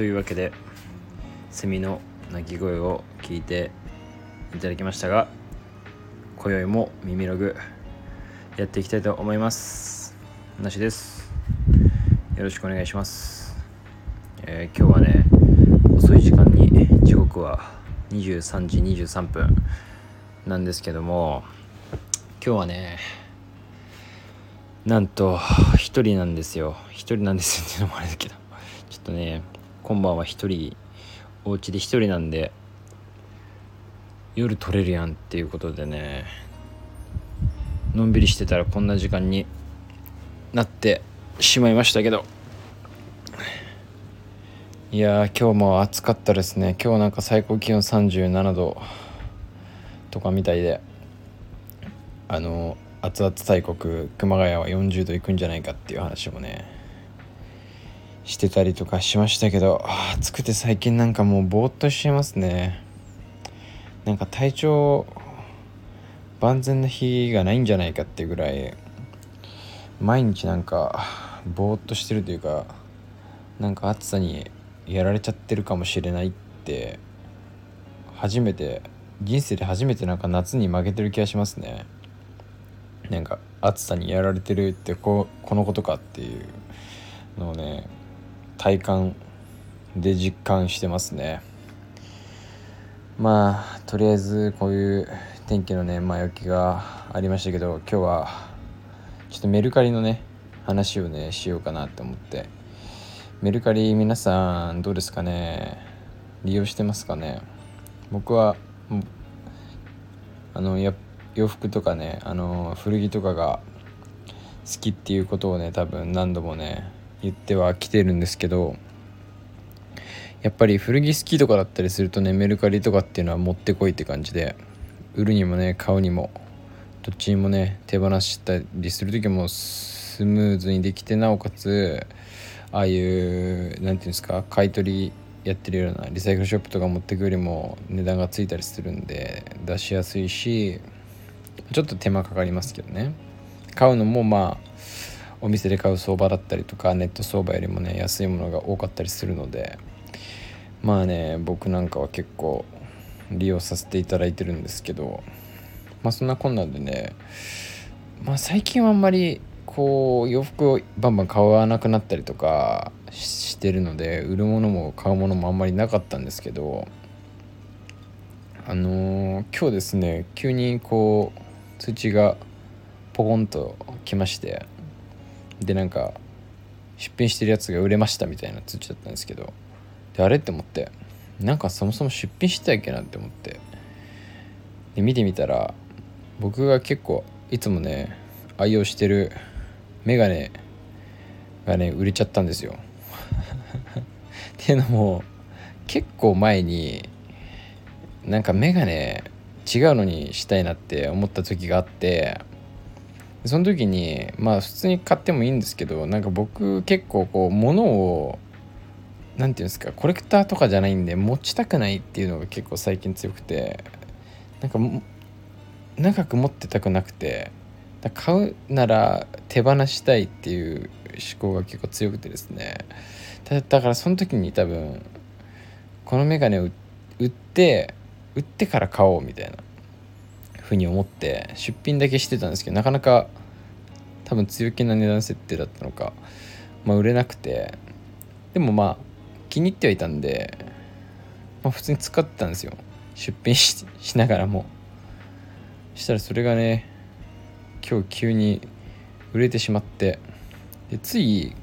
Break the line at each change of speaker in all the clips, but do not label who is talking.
というわけでセミの鳴き声を聞いていただきましたが今宵も耳ログやっていきたいと思います。なしです。よろしくお願いします、えー今日はね遅い時間に時刻は23時23分なんですけども今日はねなんと一人なんですよ。一人なんですよっていうのもあれだけどちょっとね今晩は一人お家で一人なんで夜撮れるやんっていうことでねのんびりしてたらこんな時間になってしまいましたけど。いや今日も暑かったですね。今日なんか最高気温37度とかみたいであの熱々大国熊谷は40度いくんじゃないかっていう話もねしてたりとかしましたけど暑くて最近なんかもうぼーっとしてますね。なんか体調万全な日がないんじゃないかっていうぐらい毎日なんかぼーっとしてるというかなんか暑さにやられちゃってるかもしれないって初めて人生で初めてなんか夏に負けてる気がしますね。なんか暑さにやられてるってここのことかっていうのをね体感で実感してますね。まあとりあえずこういう天気のね前置きがありましたけど今日はちょっとメルカリのね話をねしようかなと思って。メルカリ皆さんどうですかね？利用してますかね？僕はあのや洋服とかねあの古着とかが好きっていうことをね多分何度もね言ってはきてるんですけどやっぱり古着好きとかだったりするとねメルカリとかっていうのは持ってこいって感じで売るにもね買うにもどっちにもね手放したりする時もスムーズにできてなおかつああいう何ていうんですか買い取りやってるようなリサイクルショップとか持ってくよりも値段がついたりするんで出しやすいしちょっと手間かかりますけどね。買うのもまあお店で買う相場だったりとかネット相場よりもね安いものが多かったりするのでまあね僕なんかは結構利用させていただいてるんですけどまあそんなこんなでねまあ最近はあんまりこう洋服をバンバン買わなくなったりとかしてるので売るものも買うものもあんまりなかったんですけどあのー今日ですね急にこう通知がポコンと来ましてでなんか出品してるやつが売れましたみたいな通知だったんですけどであれって思ってなんかそもそも出品してたっけなって思ってで見てみたら僕が結構いつもね愛用してるメガネがね売れちゃったんですよ。っていうのも結構前になんかメガネ違うのにしたいなって思った時があってその時にまあ普通に買ってもいいんですけどなんか僕結構こう物を何て言うんですかコレクターとかじゃないんで持ちたくないっていうのが結構最近強くてなんか長く持ってたくなくて買うなら手放したいっていう思考が結構強くてですね。だだからその時に多分このメガネを売って売ってから買おうみたいな。ふうに思って出品だけしてたんですけどなかなか多分強気な値段設定だったのか、まあ、売れなくてでもまあ気に入ってはいたんで、まあ、普通に使ってたんですよ。出品しながらも。したらそれがね今日急に売れてしまってでつい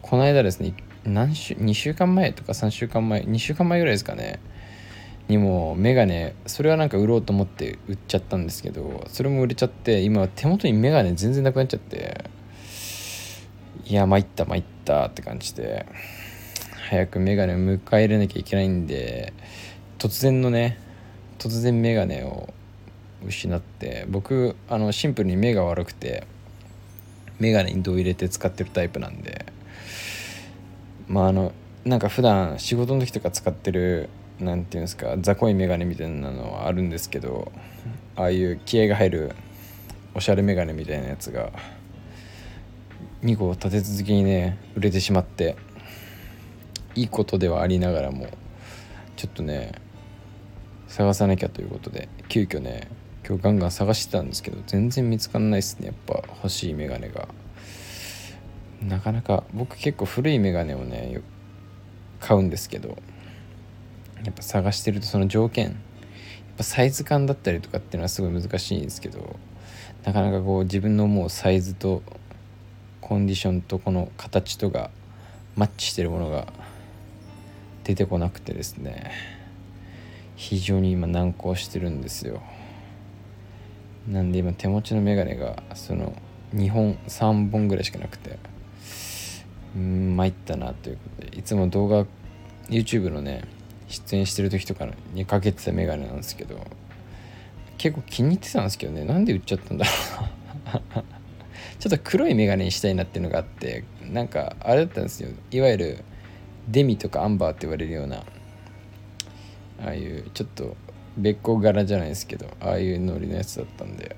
この間ですね何週2週間前とか3週間前2週間前ぐらいですかねにもメガネそれはなんか売ろうと思って売っちゃったんですけどそれも売れちゃって今手元にメガネ全然なくなっちゃっていや参った参ったって感じで早くメガネを迎え入れなきゃいけないんで突然のね突然メガネを失って僕あのシンプルに目が悪くてメガネに度入れて使ってるタイプなんでまああのなんか普段仕事の時とか使ってるなんていうんですか雑魚いメガネみたいなのはあるんですけどああいう気合が入るおしゃれメガネみたいなやつが2個立て続けにね売れてしまっていいことではありながらもちょっとね探さなきゃということで急遽ね今日ガンガン探してたんですけど全然見つかんないっすねやっぱ欲しいメガネが。なかなか僕結構古いメガネをね買うんですけどやっぱ探してるとその条件やっぱサイズ感だったりとかっていうのはすごい難しいんですけどなかなかこう自分の思うサイズとコンディションとこの形とがマッチしてるものが出てこなくてですね非常に今難航してるんですよ。なんで今手持ちのメガネがその2本3本ぐらいしかなくてうん参ったなということでいつも動画 YouTube のね出演してる時とかにかけてたメガネなんですけど結構気に入ってたんですけどね。なんで売っちゃったんだろう ちょっと黒いメガネにしたいなっていうのがあってなんかあれだったんですよ。いわゆるデミとかアンバーって言われるようなああいうちょっとべっ甲柄じゃないですけどああいうノリのやつだったんで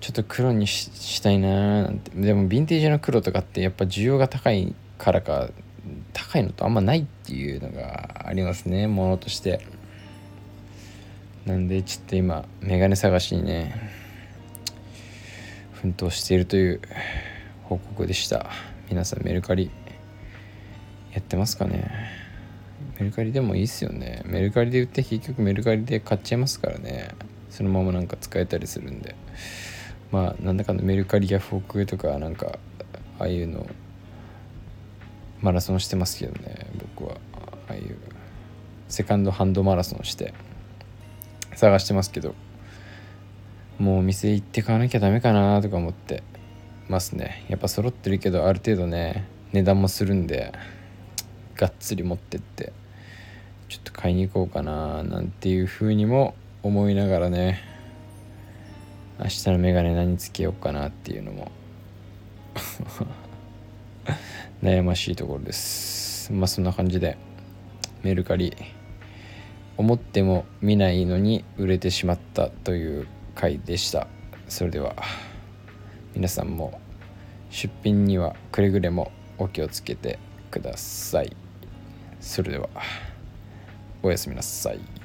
ちょっと黒にしたいなーなんて。でもヴィンテージの黒とかってやっぱ需要が高いからか高いのとあんまないっていうのがありますねものとして。なんでちょっと今メガネ探しにね奮闘しているという報告でした。皆さんメルカリやってますかね？メルカリでもいいっすよね。メルカリで売って結局メルカリで買っちゃいますからね。そのままなんか使えたりするんで。まあなんだかんだメルカリやフォークとかなんかああいうのマラソンしてますけどね僕は。ああいうセカンドハンドマラソンして探してますけど。もうお店行って買わなきゃダメかなとか思ってますね。やっぱ揃ってるけどある程度ね値段もするんでがっつり持ってってちょっと買いに行こうかななんていう風にも思いながらね明日のメガネ何つけようかなっていうのも。悩ましいところです。まあそんな感じでメルカリ思っても見ないのに売れてしまったという回でした。それでは皆さんも出品にはくれぐれもお気をつけてください。それではおやすみなさい。